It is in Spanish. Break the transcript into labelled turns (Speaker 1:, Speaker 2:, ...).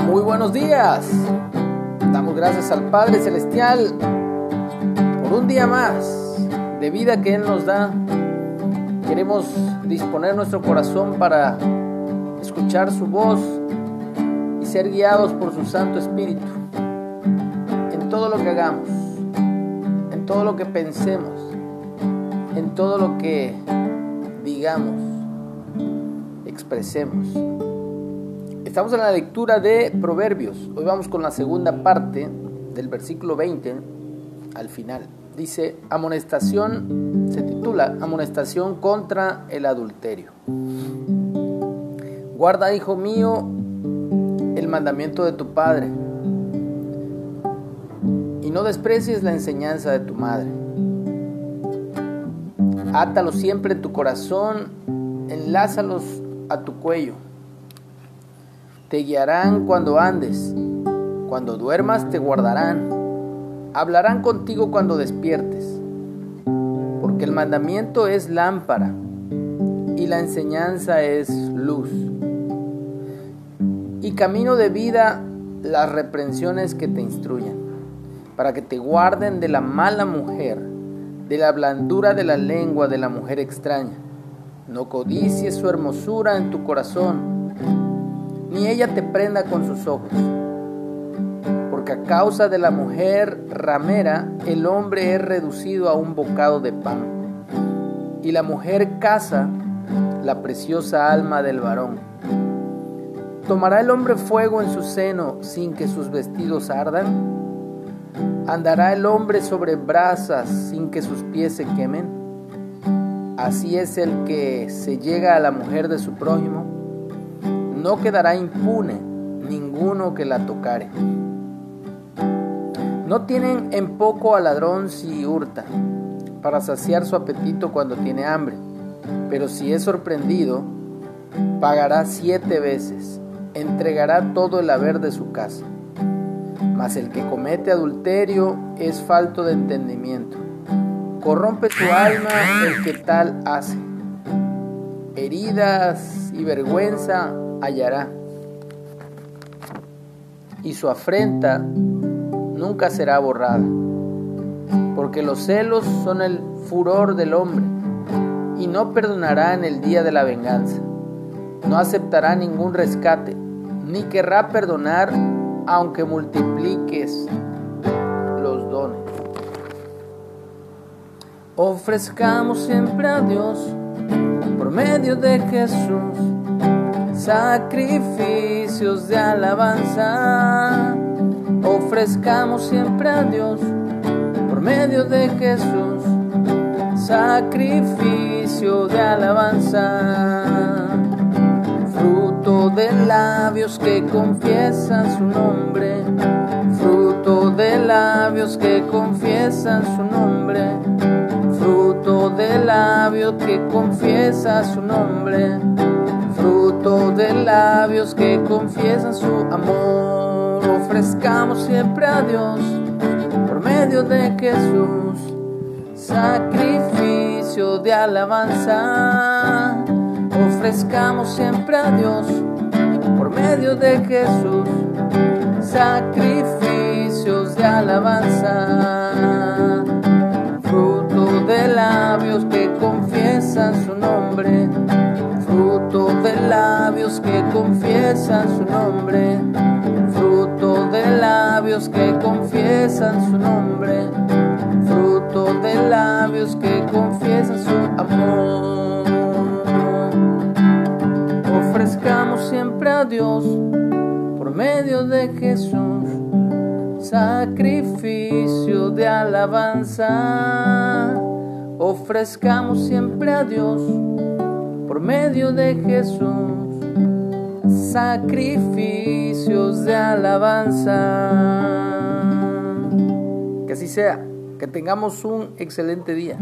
Speaker 1: Muy buenos días. Damos gracias al Padre Celestial por un día más de vida que Él nos da. Queremos disponer nuestro corazón para escuchar su voz y ser guiados por su Santo Espíritu en todo lo que hagamos, en todo lo que pensemos, en todo lo que digamos, expresemos. Estamos en la lectura de Proverbios. Hoy vamos con la segunda parte del versículo 20 al final. Dice, amonestación, se titula Amonestación contra el adulterio. Guarda, hijo mío, el mandamiento de tu padre y no desprecies la enseñanza de tu madre. Átalo siempre en tu corazón, enlázalos a tu cuello te guiarán cuando andes, cuando duermas te guardarán, hablarán contigo cuando despiertes, porque el mandamiento es lámpara y la enseñanza es luz. Y camino de vida las reprensiones que te instruyan, para que te guarden de la mala mujer, de la blandura de la lengua de la mujer extraña. No codicies su hermosura en tu corazón ni ella te prenda con sus ojos. Porque a causa de la mujer ramera, el hombre es reducido a un bocado de pan, y la mujer caza la preciosa alma del varón. ¿Tomará el hombre fuego en su seno sin que sus vestidos ardan? ¿Andará el hombre sobre brasas sin que sus pies se quemen? Así es el que se llega a la mujer de su prójimo no quedará impune ninguno que la tocare. No tienen en poco al ladrón si hurta, para saciar su apetito cuando tiene hambre, pero si es sorprendido, pagará siete veces, entregará todo el haber de su casa. Mas el que comete adulterio es falto de entendimiento. Corrompe tu alma el que tal hace. Heridas y vergüenza hallará, y su afrenta nunca será borrada, porque los celos son el furor del hombre, y no perdonará en el día de la venganza, no aceptará ningún rescate, ni querrá perdonar aunque multipliques los dones. Ofrezcamos siempre a Dios por medio de Jesús sacrificios de alabanza. Ofrezcamos siempre a Dios por medio de Jesús, sacrificio de alabanza. Fruto de labios que confiesan su nombre, fruto de labios que confiesan su nombre, fruto de labios que confiesa su nombre fruto de labios que confiesan su amor. Ofrezcamos siempre a Dios por medio de Jesús, sacrificio de alabanza. Ofrezcamos siempre a Dios por medio de Jesús, sacrificios de alabanza. Confiesan su nombre fruto de labios que confiesan su nombre, fruto de labios que confiesan su nombre, fruto de labios que confiesan su amor. Ofrezcamos siempre a Dios por medio de Jesús sacrificio de alabanza. Ofrezcamos siempre a Dios por medio de Jesús, sacrificios de alabanza. Que así sea, que tengamos un excelente día.